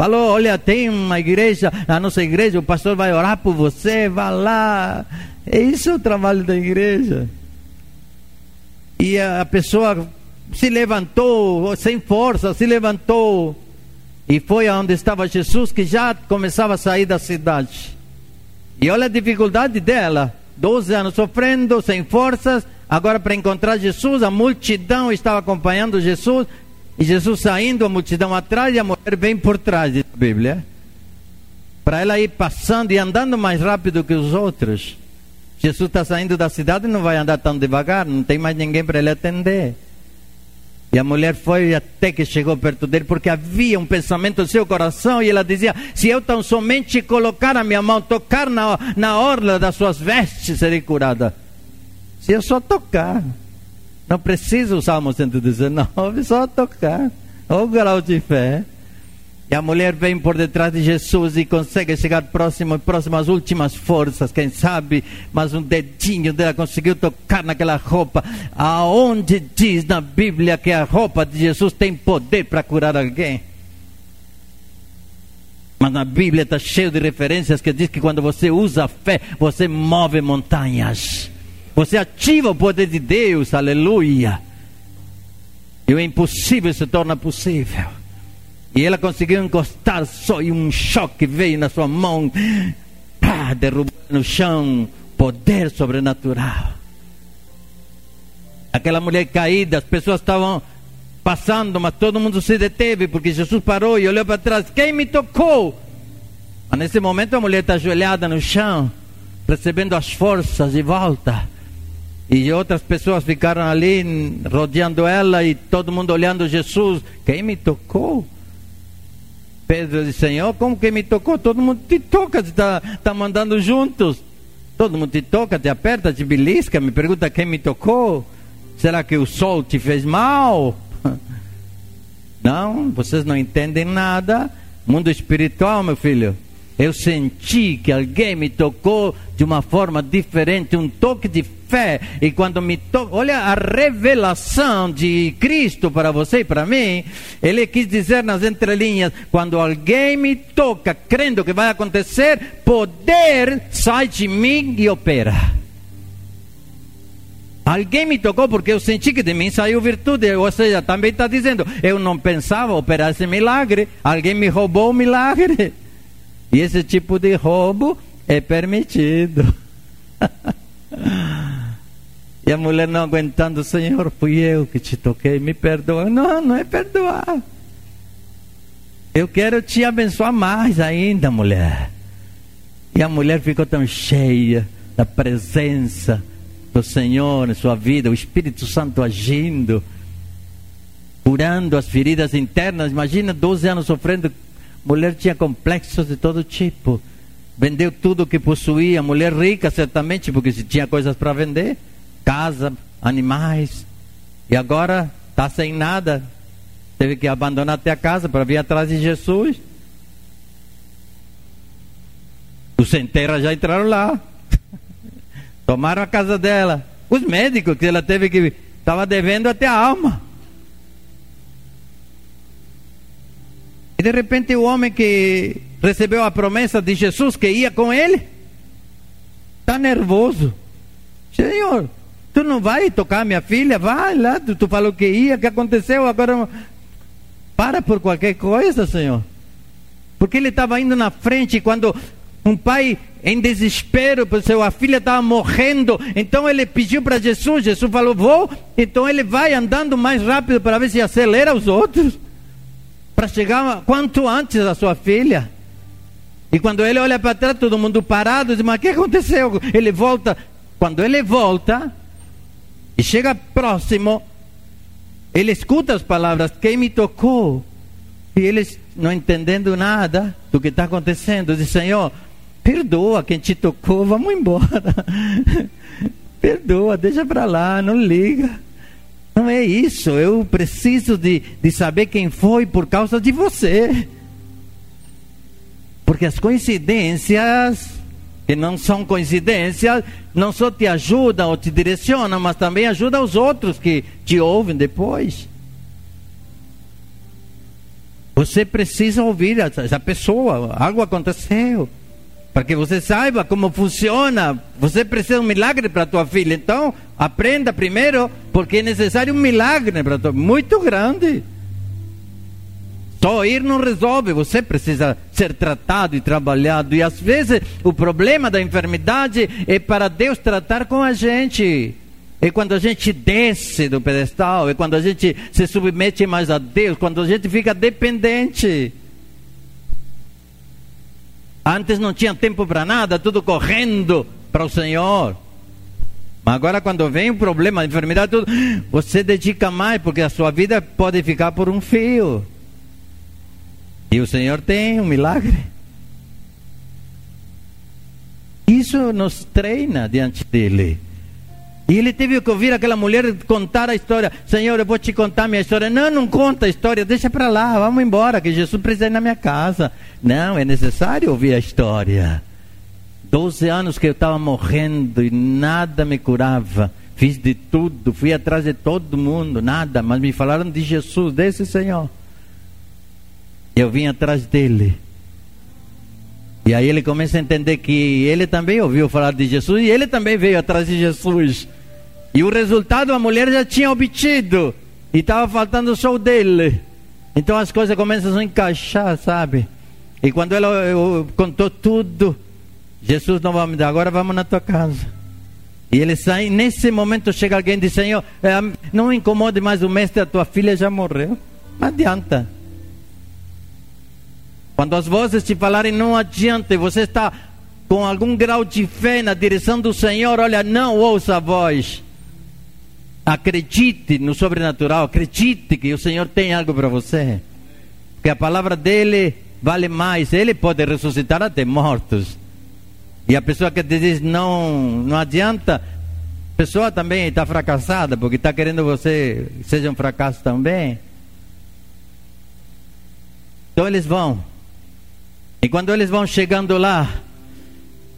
falou: Olha, tem uma igreja, a nossa igreja, o pastor vai orar por você, vá lá. É o trabalho da igreja. E a pessoa se levantou, sem força, se levantou, e foi aonde estava Jesus, que já começava a sair da cidade. E olha a dificuldade dela. 12 anos sofrendo, sem forças. Agora, para encontrar Jesus, a multidão estava acompanhando Jesus. E Jesus saindo, a multidão atrás e a mulher bem por trás, diz a Bíblia. Para ela ir passando e andando mais rápido que os outros. Jesus está saindo da cidade e não vai andar tão devagar, não tem mais ninguém para ele atender. E a mulher foi até que chegou perto dele, porque havia um pensamento no seu coração, e ela dizia: Se eu tão somente colocar a minha mão, tocar na, na orla das suas vestes, serei curada. Se eu só tocar, não preciso o Salmo 119, só tocar. Olha o grau de fé. E a mulher vem por detrás de Jesus e consegue chegar próximo, próximo às últimas forças, quem sabe, mas um dedinho dela conseguiu tocar naquela roupa. Aonde diz na Bíblia que a roupa de Jesus tem poder para curar alguém? Mas na Bíblia está cheio de referências que diz que quando você usa a fé, você move montanhas. Você ativa o poder de Deus, aleluia. E o impossível se torna possível. E ela conseguiu encostar só e um choque veio na sua mão, pá, derrubou no chão, poder sobrenatural. Aquela mulher caída, as pessoas estavam passando, mas todo mundo se deteve porque Jesus parou e olhou para trás: Quem me tocou? Mas nesse momento a mulher está ajoelhada no chão, recebendo as forças de volta. E outras pessoas ficaram ali rodeando ela e todo mundo olhando Jesus: Quem me tocou? Pedro disse, Senhor, como que me tocou? Todo mundo te toca, está tá mandando juntos. Todo mundo te toca, te aperta, te belisca, me pergunta quem me tocou. Será que o sol te fez mal? Não, vocês não entendem nada. Mundo espiritual, meu filho. Eu senti que alguém me tocou de uma forma diferente, um toque de fé. E quando me toca, olha a revelação de Cristo para você e para mim. Ele quis dizer nas entrelinhas: quando alguém me toca, crendo que vai acontecer, poder sai de mim e opera. Alguém me tocou porque eu senti que de mim saiu virtude. Ou seja, também está dizendo: eu não pensava operar esse milagre. Alguém me roubou o milagre. E esse tipo de roubo é permitido. e a mulher não aguentando, Senhor, fui eu que te toquei, me perdoa. Não, não é perdoar. Eu quero te abençoar mais ainda, mulher. E a mulher ficou tão cheia da presença do Senhor em sua vida, o Espírito Santo agindo, curando as feridas internas. Imagina 12 anos sofrendo Mulher tinha complexos de todo tipo. Vendeu tudo o que possuía. Mulher rica, certamente, porque tinha coisas para vender casa, animais. E agora está sem nada. Teve que abandonar até a casa para vir atrás de Jesus. Os sem já entraram lá. Tomaram a casa dela. Os médicos que ela teve que. Estava devendo até a alma. E de repente o homem que recebeu a promessa de Jesus que ia com ele, está nervoso. Senhor, tu não vai tocar minha filha? Vai lá, tu, tu falou que ia, que aconteceu? Agora para por qualquer coisa, Senhor. Porque ele estava indo na frente quando um pai em desespero, porque sua filha estava morrendo. Então ele pediu para Jesus, Jesus falou, vou. Então ele vai andando mais rápido para ver se acelera os outros para chegar quanto antes a sua filha. E quando ele olha para trás, todo mundo parado, diz: Mas o que aconteceu? Ele volta. Quando ele volta e chega próximo, ele escuta as palavras: Quem me tocou? E eles, não entendendo nada do que está acontecendo, diz: Senhor, perdoa quem te tocou, vamos embora. perdoa, deixa para lá, não liga. Não é isso. Eu preciso de, de saber quem foi por causa de você. Porque as coincidências, que não são coincidências, não só te ajudam ou te direcionam, mas também ajudam os outros que te ouvem depois. Você precisa ouvir essa pessoa. Algo aconteceu. Para que você saiba como funciona, você precisa de um milagre para tua filha. Então, aprenda primeiro, porque é necessário um milagre muito grande. Só ir não resolve, você precisa ser tratado e trabalhado. E às vezes o problema da enfermidade é para Deus tratar com a gente. É quando a gente desce do pedestal, é quando a gente se submete mais a Deus, quando a gente fica dependente. Antes não tinha tempo para nada, tudo correndo para o Senhor. Mas agora, quando vem o problema, a enfermidade, tudo, você dedica mais, porque a sua vida pode ficar por um fio. E o Senhor tem um milagre. Isso nos treina diante dele. E ele teve que ouvir aquela mulher contar a história. Senhor, eu vou te contar minha história. Não, não conta a história, deixa para lá, vamos embora, que Jesus precisa ir na minha casa. Não, é necessário ouvir a história. Doze anos que eu estava morrendo e nada me curava. Fiz de tudo, fui atrás de todo mundo, nada, mas me falaram de Jesus, desse Senhor. Eu vim atrás dele. E aí ele começa a entender que ele também ouviu falar de Jesus e ele também veio atrás de Jesus. E o resultado a mulher já tinha obtido. E estava faltando só o dele. Então as coisas começam a encaixar, sabe? E quando ela contou tudo, Jesus não vai me dar, agora vamos na tua casa. E ele sai, nesse momento chega alguém e diz, Senhor, eh, não incomode mais o mestre, a tua filha já morreu. Não adianta. Quando as vozes te falarem, não adianta, você está com algum grau de fé na direção do Senhor, olha, não ouça a voz. Acredite no sobrenatural, acredite que o Senhor tem algo para você. Que a palavra dele vale mais, ele pode ressuscitar até mortos. E a pessoa que diz não, não adianta, a pessoa também está fracassada, porque está querendo você seja um fracasso também. Então eles vão. E quando eles vão chegando lá,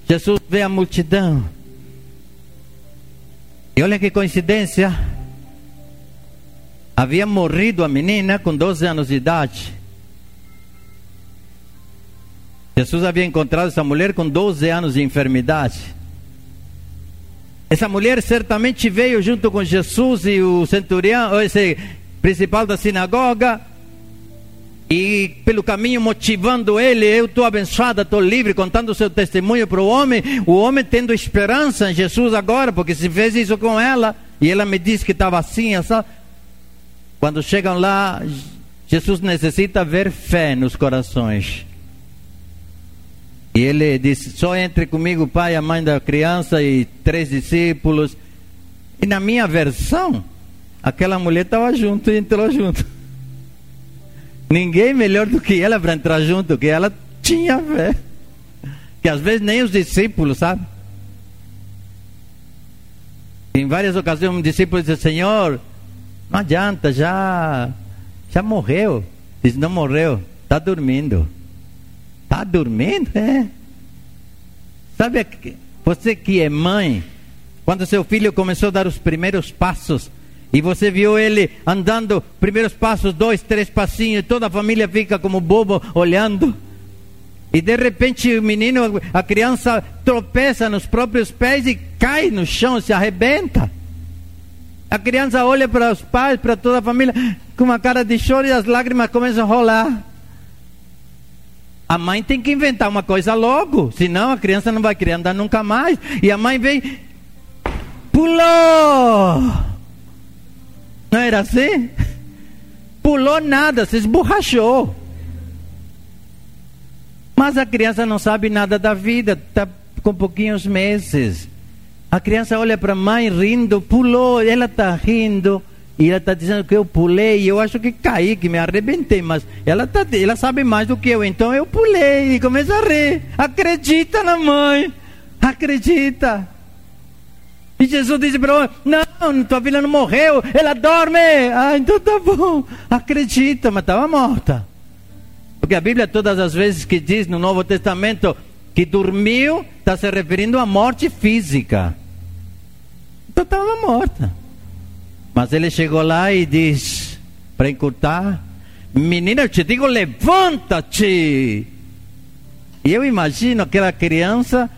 Jesus vê a multidão. E olha que coincidência. Havia morrido a menina com 12 anos de idade. Jesus havia encontrado essa mulher com 12 anos de enfermidade. Essa mulher certamente veio junto com Jesus e o centurião, esse principal da sinagoga, e pelo caminho motivando ele, eu estou abençoada, estou livre, contando o seu testemunho para o homem, o homem tendo esperança em Jesus agora, porque se fez isso com ela, e ela me disse que estava assim, essa. Quando chegam lá, Jesus necessita ver fé nos corações. E ele disse: Só entre comigo o pai, a mãe da criança e três discípulos. E na minha versão, aquela mulher estava junto e entrou junto. Ninguém melhor do que ela para entrar junto, que ela tinha fé. Que às vezes nem os discípulos, sabe? Em várias ocasiões, um discípulo disse: Senhor, não adianta, já, já morreu. Diz: Não morreu, está dormindo. Está dormindo? É. Sabe, você que é mãe, quando seu filho começou a dar os primeiros passos, e você viu ele andando, primeiros passos, dois, três passinhos, e toda a família fica como bobo olhando. E de repente o menino, a criança tropeça nos próprios pés e cai no chão, se arrebenta. A criança olha para os pais, para toda a família, com uma cara de choro e as lágrimas começam a rolar. A mãe tem que inventar uma coisa logo, senão a criança não vai querer andar nunca mais. E a mãe vem, pulou. Não era assim? Pulou nada, se esborrachou. Mas a criança não sabe nada da vida, está com pouquinhos meses. A criança olha para a mãe rindo, pulou, ela está rindo. E ela está dizendo que eu pulei, e eu acho que caí, que me arrebentei, mas ela, tá, ela sabe mais do que eu, então eu pulei e começa a rir. Acredita na mãe, acredita. E Jesus disse para ela: Não, tua filha não morreu, ela dorme. Ah, então tá bom, acredita, mas estava morta. Porque a Bíblia, todas as vezes que diz no Novo Testamento que dormiu, está se referindo à morte física. Então estava morta. Mas ele chegou lá e diz, para encurtar, menina, eu te digo, levanta-te. E eu imagino aquela criança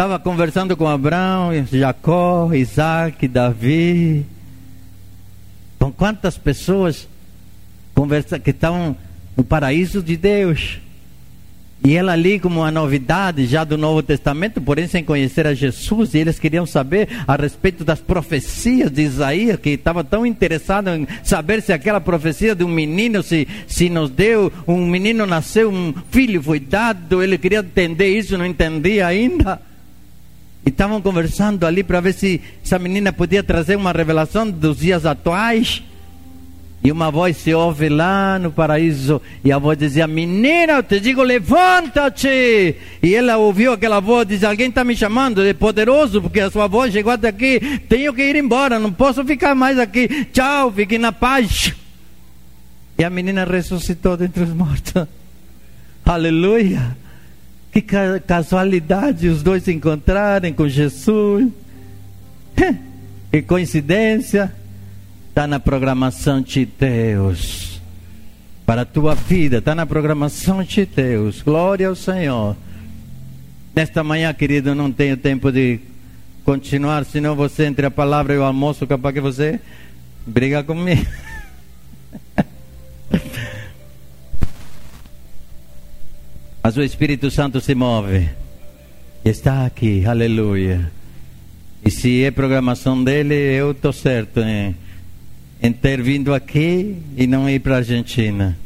estava conversando com Abraão, Jacó, Isaac, Davi. Com quantas pessoas conversa, que estavam no paraíso de Deus. E ela ali como uma novidade já do Novo Testamento, porém sem conhecer a Jesus, e eles queriam saber a respeito das profecias de Isaías, que estava tão interessado em saber se aquela profecia de um menino se, se nos deu, um menino nasceu, um filho foi dado, ele queria entender isso, não entendia ainda. E estavam conversando ali para ver se essa menina podia trazer uma revelação dos dias atuais. E uma voz se ouve lá no paraíso, e a voz dizia: Menina, eu te digo, levanta-te. E ela ouviu aquela voz, diz: Alguém está me chamando, é poderoso, porque a sua voz chegou até aqui. Tenho que ir embora, não posso ficar mais aqui. Tchau, fique na paz. E a menina ressuscitou dentre os mortos. Aleluia. Que casualidade os dois se encontrarem com Jesus. Que coincidência. Está na programação de Deus. Para a tua vida, está na programação de Deus. Glória ao Senhor. Nesta manhã, querido, não tenho tempo de continuar, senão você entre a palavra e o almoço, capaz que você briga comigo. Mas o Espírito Santo se move. Está aqui, aleluia. E se é programação dele, eu estou certo em, em ter vindo aqui e não ir para a Argentina.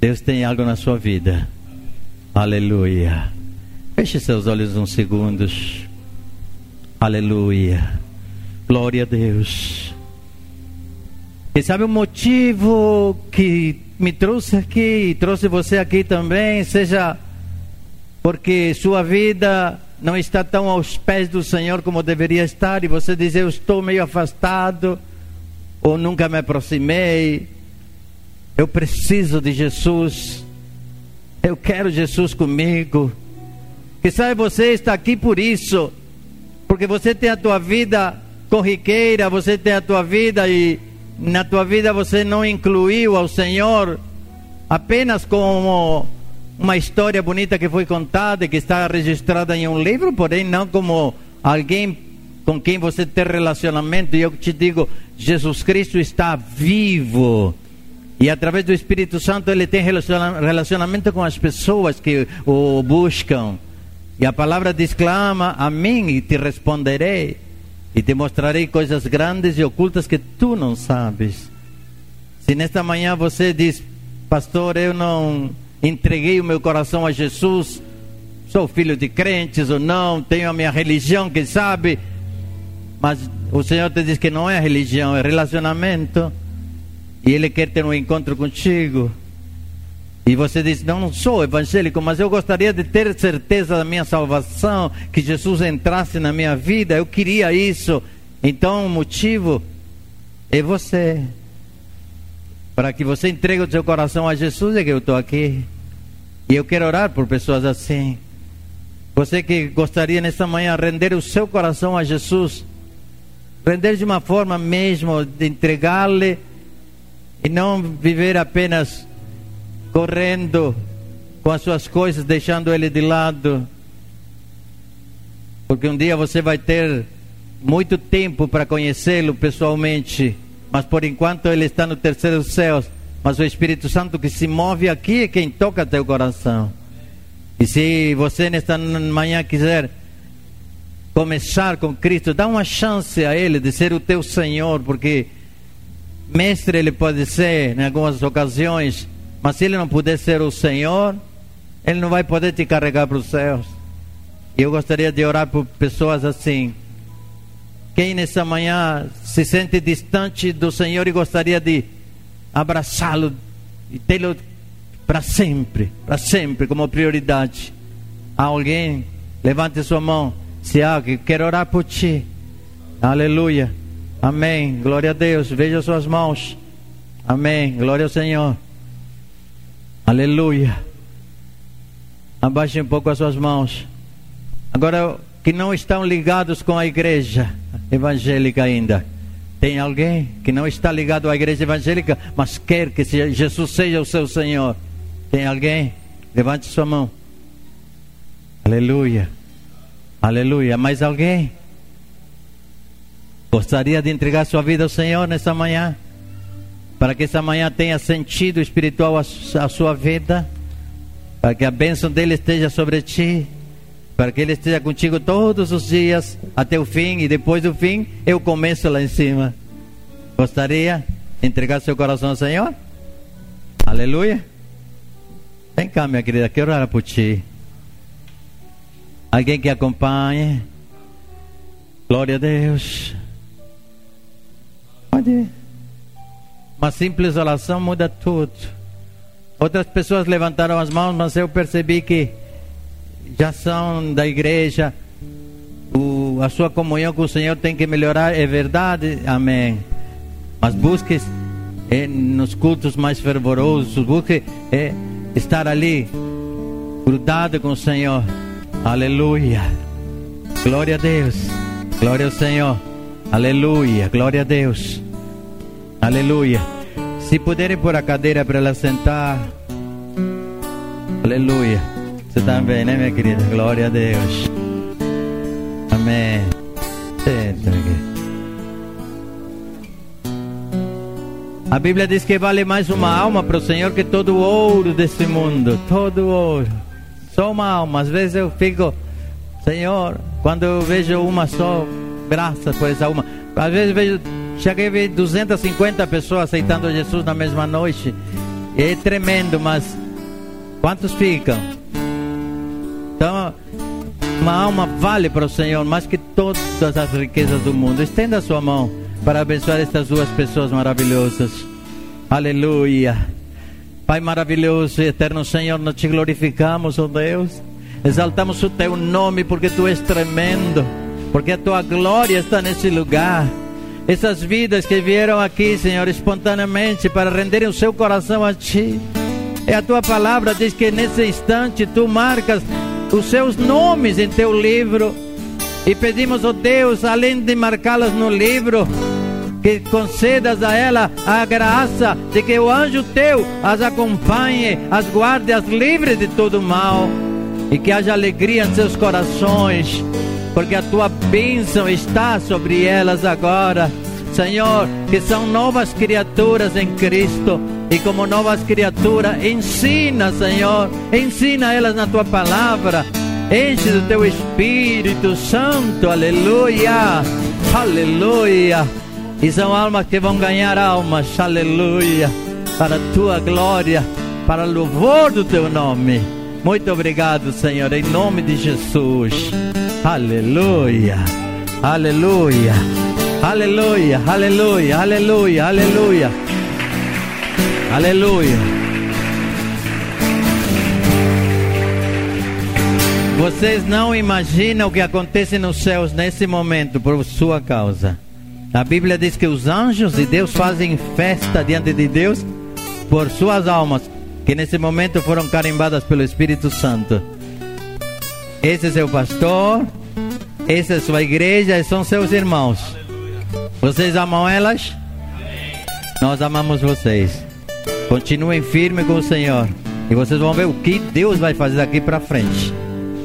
Deus tem algo na sua vida. Aleluia. Feche seus olhos uns segundos. Aleluia. Glória a Deus. E sabe o motivo que me trouxe aqui e trouxe você aqui também, seja porque sua vida não está tão aos pés do Senhor como deveria estar, e você diz: Eu estou meio afastado, ou nunca me aproximei, eu preciso de Jesus, eu quero Jesus comigo. Que sabe, você está aqui por isso, porque você tem a tua vida corriqueira, você tem a tua vida e na tua vida você não incluiu ao Senhor apenas como uma história bonita que foi contada e que está registrada em um livro, porém não como alguém com quem você tem relacionamento. E eu te digo, Jesus Cristo está vivo. E através do Espírito Santo ele tem relacionamento com as pessoas que o buscam. E a palavra diz: clama a mim e te responderei e te mostrarei coisas grandes e ocultas que tu não sabes. Se nesta manhã você diz, pastor, eu não entreguei o meu coração a Jesus, sou filho de crentes ou não, tenho a minha religião, quem sabe, mas o Senhor te diz que não é religião, é relacionamento, e Ele quer ter um encontro contigo. E você diz: Não, não sou evangélico, mas eu gostaria de ter certeza da minha salvação, que Jesus entrasse na minha vida, eu queria isso. Então o motivo é você. Para que você entregue o seu coração a Jesus, é que eu estou aqui. E eu quero orar por pessoas assim. Você que gostaria nesta manhã render o seu coração a Jesus, render de uma forma mesmo de entregar-lhe e não viver apenas correndo com as suas coisas, deixando ele de lado. Porque um dia você vai ter muito tempo para conhecê-lo pessoalmente, mas por enquanto ele está no terceiro céu. Mas o Espírito Santo que se move aqui é quem toca teu coração. E se você nesta manhã quiser começar com Cristo, dá uma chance a Ele de ser o teu Senhor, porque mestre Ele pode ser em algumas ocasiões, mas se ele não puder ser o Senhor, ele não vai poder te carregar para os céus. E eu gostaria de orar por pessoas assim. Quem nessa manhã se sente distante do Senhor e gostaria de abraçá-lo e tê-lo para sempre, para sempre, como prioridade. Há alguém? Levante sua mão. Se alguém, quero orar por ti. Aleluia. Amém. Glória a Deus. Veja suas mãos. Amém. Glória ao Senhor. Aleluia. Abaixe um pouco as suas mãos. Agora, que não estão ligados com a igreja evangélica ainda. Tem alguém que não está ligado à igreja evangélica, mas quer que Jesus seja o seu Senhor? Tem alguém? Levante sua mão. Aleluia. Aleluia. Mais alguém? Gostaria de entregar sua vida ao Senhor nessa manhã? para que essa manhã tenha sentido espiritual a, sua vida, para que a bênção dele esteja sobre ti, para que ele esteja contigo todos os dias até o fim, e depois do fim eu começo lá em cima. Gostaria de entregar seu coração ao Senhor? Aleluia. Vem cá, minha querida, quero orar por ti. Alguém que acompanhe? Glória a Deus. Pode. Uma simples oração muda tudo. Outras pessoas levantaram as mãos, mas eu percebi que já são da igreja. O, a sua comunhão com o Senhor tem que melhorar, é verdade, amém. Mas busque é, nos cultos mais fervorosos, busque é, estar ali, grudado com o Senhor. Aleluia. Glória a Deus. Glória ao Senhor. Aleluia. Glória a Deus. Aleluia. Se puderem pôr a cadeira para ela sentar. Aleluia. Você também, né, minha querida? Glória a Deus. Amém. Senta. A Bíblia diz que vale mais uma alma para o Senhor que todo o ouro desse mundo. Todo o ouro. Só uma alma. Às vezes eu fico, Senhor, quando eu vejo uma só, graças por essa uma. Às vezes vejo, cheguei a ver 250 pessoas aceitando Jesus na mesma noite. É tremendo, mas quantos ficam? Então, uma alma vale para o Senhor mais que todas as riquezas do mundo. Estenda a sua mão para abençoar estas duas pessoas maravilhosas. Aleluia. Pai maravilhoso e eterno Senhor, nós te glorificamos, oh Deus. Exaltamos o teu nome porque tu és tremendo, porque a tua glória está nesse lugar. Essas vidas que vieram aqui, Senhor, espontaneamente para renderem o seu coração a ti. E a tua palavra diz que nesse instante tu marcas os seus nomes em teu livro. E pedimos, oh Deus, além de marcá-las no livro, que concedas a ela a graça de que o anjo teu as acompanhe, as guarde, as livre de todo mal e que haja alegria em seus corações, porque a tua bênção está sobre elas agora. Senhor, que são novas criaturas em Cristo. E como novas criaturas, ensina, Senhor, ensina elas na tua palavra. Enche do teu Espírito Santo, aleluia, aleluia. E são almas que vão ganhar almas, aleluia, para a tua glória, para louvor do teu nome. Muito obrigado, Senhor, em nome de Jesus. Aleluia, aleluia, aleluia, aleluia, aleluia, aleluia, aleluia. Vocês não imaginam o que acontece nos céus nesse momento por sua causa. A Bíblia diz que os anjos de Deus fazem festa diante de Deus por suas almas, que nesse momento foram carimbadas pelo Espírito Santo. Esse é seu pastor, essa é sua igreja e são seus irmãos. Vocês amam elas? Nós amamos vocês. Continuem firmes com o Senhor. E vocês vão ver o que Deus vai fazer daqui para frente.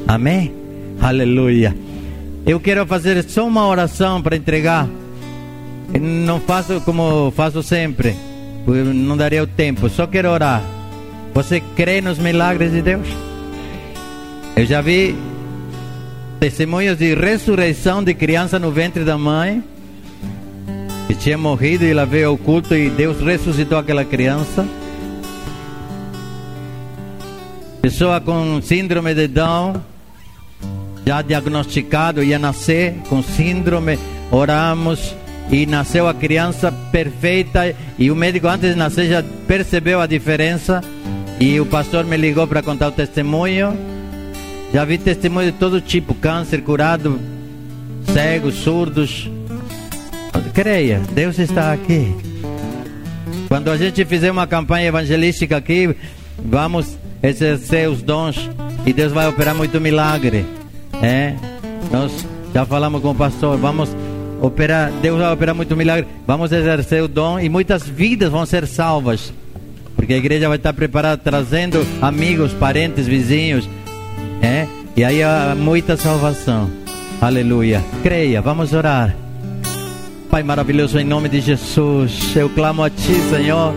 Amém? Aleluia. Eu quero fazer só uma oração para entregar não faço como faço sempre, não daria o tempo, só quero orar. Você crê nos milagres de Deus? Eu já vi testemunhos de ressurreição de criança no ventre da mãe, que tinha morrido e ela veio ao culto e Deus ressuscitou aquela criança. Pessoa com síndrome de Down, já diagnosticado, ia nascer com síndrome, oramos e nasceu a criança perfeita e o médico antes de nascer já percebeu a diferença e o pastor me ligou para contar o testemunho. Já vi testemunho de todo tipo, câncer curado, cegos, surdos. Creia, Deus está aqui. Quando a gente fizer uma campanha evangelística aqui, vamos exercer os dons e Deus vai operar muito milagre. É? Nós já falamos com o pastor, vamos operar, Deus vai operar muito milagre. Vamos exercer o dom e muitas vidas vão ser salvas. Porque a igreja vai estar preparada, trazendo amigos, parentes, vizinhos. É? E aí há muita salvação. Aleluia. Creia, vamos orar. Pai maravilhoso, em nome de Jesus, eu clamo a Ti, Senhor,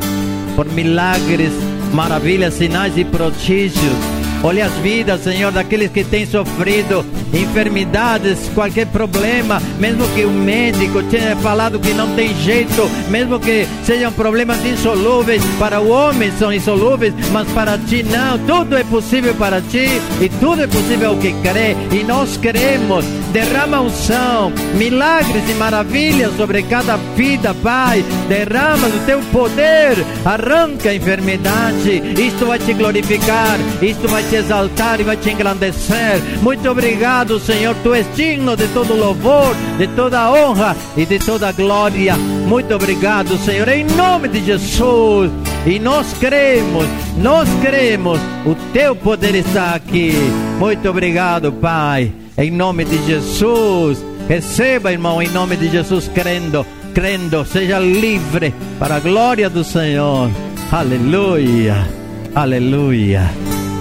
por milagres, maravilhas, sinais e prodígios. Olha as vidas, Senhor, daqueles que têm sofrido enfermidades, qualquer problema, mesmo que o médico tenha falado que não tem jeito, mesmo que sejam problemas insolúveis, para o homem são insolúveis, mas para ti não, tudo é possível para ti e tudo é possível ao que crê, e nós queremos. Derrama unção, milagres e maravilhas sobre cada vida, Pai. Derrama o teu poder, arranca a enfermidade. Isto vai te glorificar, isto vai te exaltar e vai te engrandecer. Muito obrigado, Senhor. Tu és digno de todo louvor, de toda honra e de toda glória. Muito obrigado, Senhor, em nome de Jesus. E nós cremos, nós cremos, o teu poder está aqui. Muito obrigado, Pai. Em nome de Jesus. Receba, irmão, em nome de Jesus, crendo, crendo, seja livre para a glória do Senhor. Aleluia, aleluia,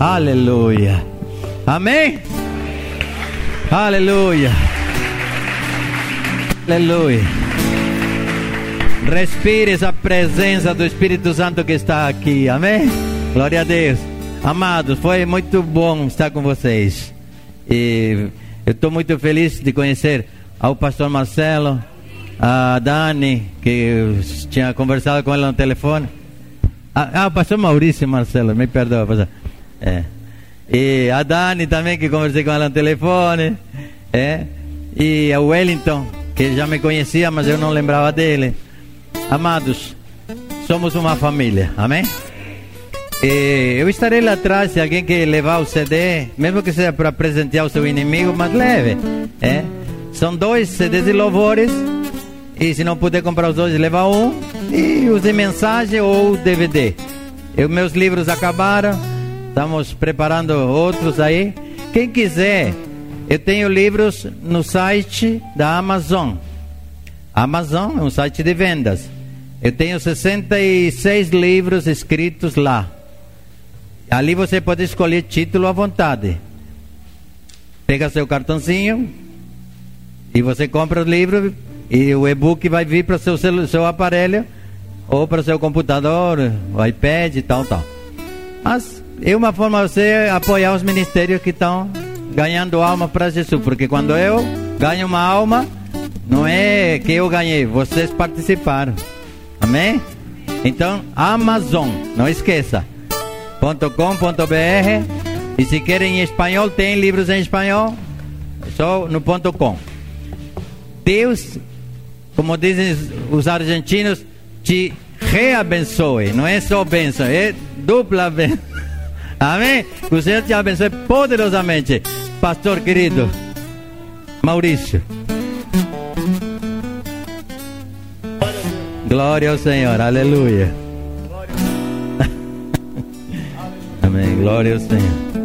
aleluia. Amém? Aleluia, aleluia. Respire essa presença do Espírito Santo que está aqui. Amém? Glória a Deus. Amados, foi muito bom estar com vocês. E eu estou muito feliz de conhecer ao pastor Marcelo, a Dani, que eu tinha conversado com ela no telefone. Ah, ah o pastor Maurício Marcelo, me perdoa, pastor. É. E a Dani também, que conversei com ela no telefone. É. E a Wellington, que já me conhecia, mas eu não lembrava dele. Amados, somos uma família, amém? E eu estarei lá atrás se alguém quer levar o CD, mesmo que seja para presentear o seu inimigo, mas leve. É? São dois CDs de louvores, e se não puder comprar os dois, leva um, e use mensagem ou DVD. Eu, meus livros acabaram, estamos preparando outros aí. Quem quiser, eu tenho livros no site da Amazon. Amazon é um site de vendas. Eu tenho 66 livros escritos lá. Ali você pode escolher título à vontade. Pega seu cartãozinho e você compra o livro e o e-book vai vir para seu, seu aparelho ou para seu computador, o iPad e tal, tal. Mas é uma forma de você apoiar os ministérios que estão ganhando alma para Jesus, porque quando eu ganho uma alma, não é que eu ganhei, vocês participaram. Amém? Então, Amazon, não esqueça. .com.br e se querem em espanhol, tem livros em espanhol, só no ponto .com. Deus, como dizem os argentinos, te reabençoe, não é só bênção, é dupla bênção. Amém? Que o Senhor te abençoe poderosamente, pastor querido Maurício. Glória ao Senhor, aleluia. Amém, glória ao Senhor.